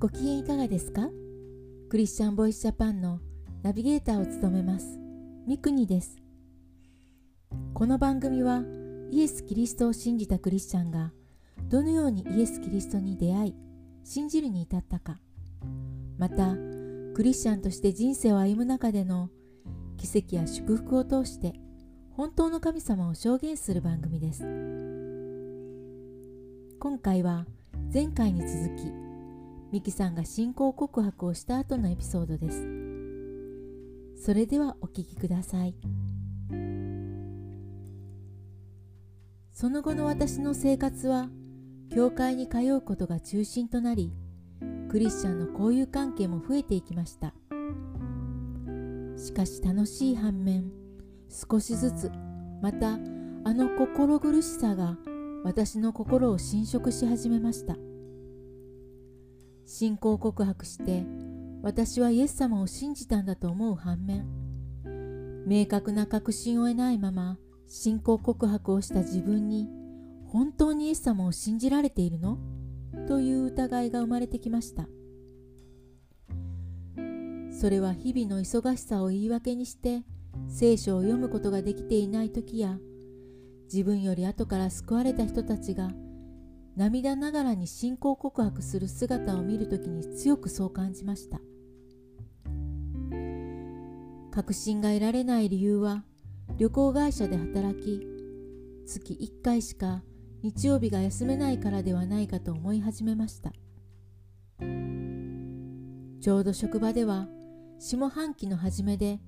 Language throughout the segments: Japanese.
ご機嫌いかがですか？クリスチャンボイスジャパンのナビゲーターを務めます。ミクニです。この番組はイエス・キリストを信じたクリスチャンがどのようにイエス・キリストに出会い信じるに至ったか。またクリスチャンとして人生を歩む中での奇跡や祝福を通して本当の神様を証言する番組です。今回は前回に続きミキさんが信仰告白をした後のエピソードです。それではお聞きください。その後の私の生活は教会に通うことが中心となりクリスチャンの交友関係も増えていきました。しかし楽しい反面少しずつまたあの心苦しさが私の心を侵食し始めました。信仰告白して私はイエス様を信じたんだと思う反面明確な確信を得ないまま信仰告白をした自分に本当にイエス様を信じられているの？という疑いが生まれてきました。それは日々の忙しさを言い訳にして聖書を読むことができていない時や自分より後から救われた人たちが涙ながらに信仰告白する姿を見るときに強くそう感じました。確信が得られない理由は旅行会社で働き月1回しか日曜日が休めないからではないかと思い始めました。ちょうど職場では下半期の初めで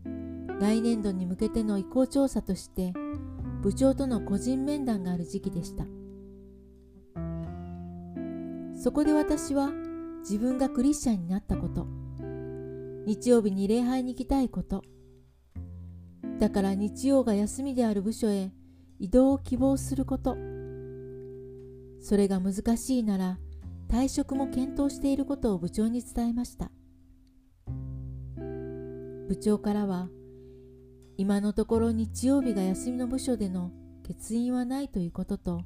来年度に向けての意向調査として部長との個人面談がある時期でした。そこで私は自分がクリスチャンになったこと。日曜日に礼拝に行きたいこと。だから日曜が休みである部署へ移動を希望すること。それが難しいなら退職も検討していることを部長に伝えました。部長からは今のところ日曜日が休みの部署での欠員はないということと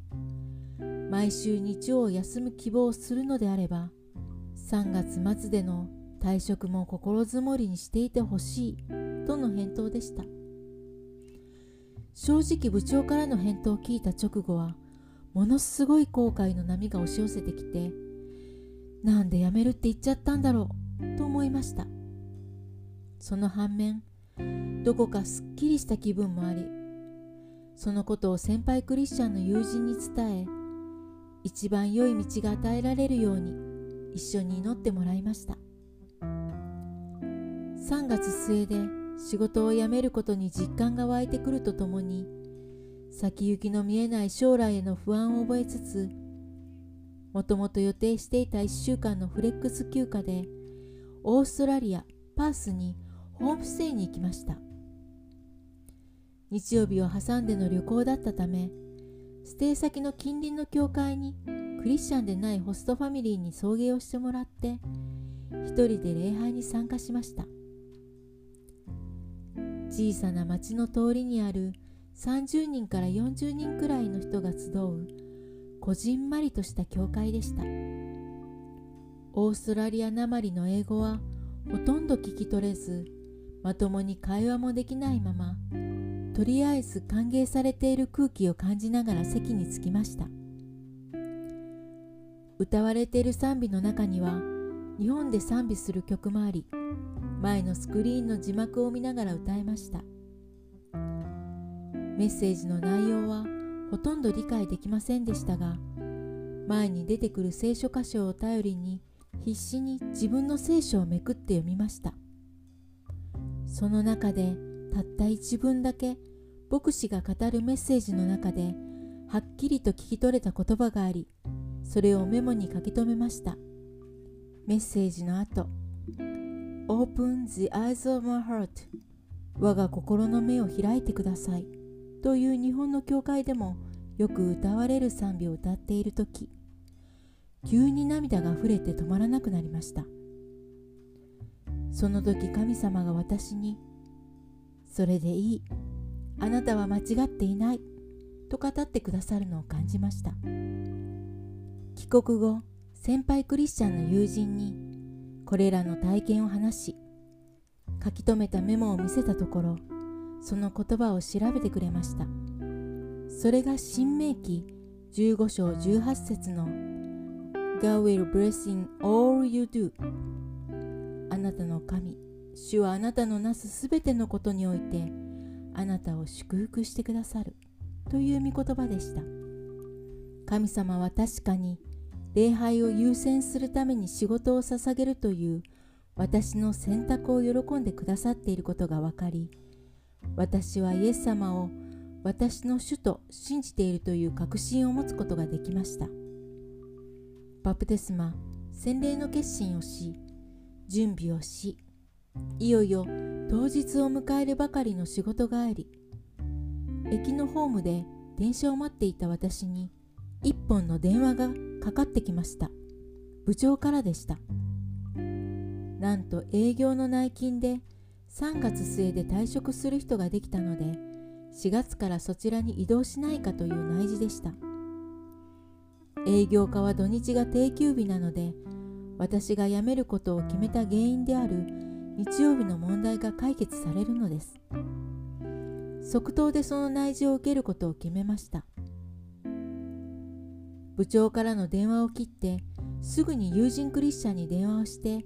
毎週日曜を休む希望をするのであれば3月末での退職も心づもりにしていてほしいとの返答でした。正直部長からの返答を聞いた直後はものすごい後悔の波が押し寄せてきてなんで辞めるって言っちゃったんだろうと思いました。その反面どこかすっきりした気分もありそのことを先輩クリスチャンの友人に伝え一番良い道が与えられるように一緒に祈ってもらいました。3月末で仕事を辞めることに実感が湧いてくるとともに先行きの見えない将来への不安を覚えつつもともと予定していた1週間のフレックス休暇でオーストラリア・パースにホームステイに行きました。日曜日を挟んでの旅行だったためステイ先の近隣の教会にクリスチャンでないホストファミリーに送迎をしてもらって一人で礼拝に参加しました。小さな町の通りにある30人から40人くらいの人が集うこじんまりとした教会でした。オーストラリアなまりの英語はほとんど聞き取れずまともに会話もできないままとりあえず歓迎されている空気を感じながら席に着きました。歌われている賛美の中には日本で賛美する曲もあり前のスクリーンの字幕を見ながら歌いました。メッセージの内容はほとんど理解できませんでしたが前に出てくる聖書箇所を頼りに必死に自分の聖書をめくって読みました。その中でたった一文だけ牧師が語るメッセージの中ではっきりと聞き取れた言葉がありそれをメモに書き留めました。メッセージの後 Open the eyes of my heart 我が心の目を開いてください。という日本の教会でもよく歌われる賛美を歌っている時急に涙が溢れて止まらなくなりました。その時神様が私に「それでいい。あなたは間違っていない」と語ってくださるのを感じました。帰国後先輩クリスチャンの友人にこれらの体験を話し書き留めたメモを見せたところその言葉を調べてくれました。それが新明記15章18節の God will bless in all you do あなたの神主はあなたのなすすべてのことにおいてあなたを祝福してくださる。という御言葉でした。神様は確かに礼拝を優先するために仕事を捧げるという私の選択を喜んでくださっていることが分かり私はイエス様を私の主と信じているという確信を持つことができました。バプテスマ洗礼の決心をし準備をしいよいよ当日を迎えるばかりの仕事帰り駅のホームで電車を待っていた私に一本の電話がかかってきました。部長からでした。なんと営業の内勤で3月末で退職する人ができたので4月からそちらに移動しないかという内示でした。営業課は土日が定休日なので私が辞めることを決めた原因である日曜日の問題が解決されるのです。即答でその内示を受けることを決めました。部長からの電話を切ってすぐに友人クリスチャンに電話をして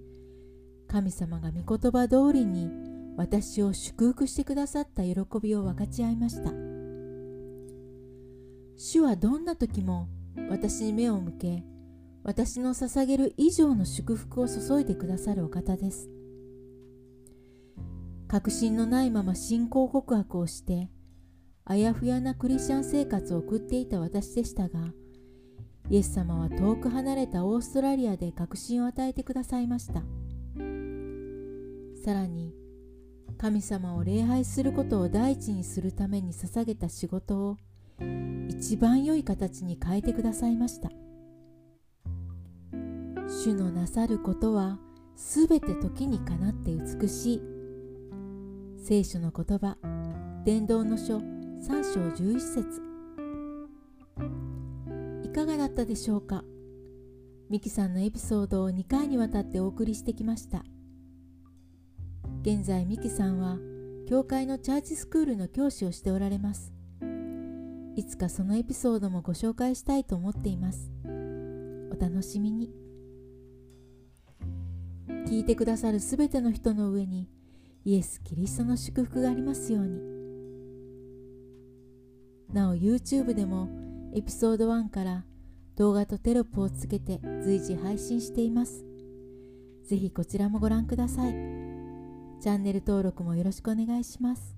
神様が御言葉通りに私を祝福してくださった喜びを分かち合いました。主はどんな時も私に目を向け私の捧げる以上の祝福を注いでくださるお方です。確信のないまま信仰告白をしてあやふやなクリスチャン生活を送っていた私でしたがイエス様は遠く離れたオーストラリアで確信を与えてくださいました。さらに神様を礼拝することを第一にするために捧げた仕事を一番良い形に変えてくださいました。主のなさることはすべて時にかなって美しい。聖書の言葉伝道の書3章11節。いかがだったでしょうか？ミキさんのエピソードを2回にわたってお送りしてきました。現在ミキさんは教会のチャーチスクールの教師をしておられます。いつかそのエピソードもご紹介したいと思っています。お楽しみに。聞いてくださるすべての人の上にイエス・キリストの祝福がありますように。なお YouTube でもエピソード1から動画とテロップをつけて随時配信しています。ぜひこちらもご覧ください。チャンネル登録もよろしくお願いします。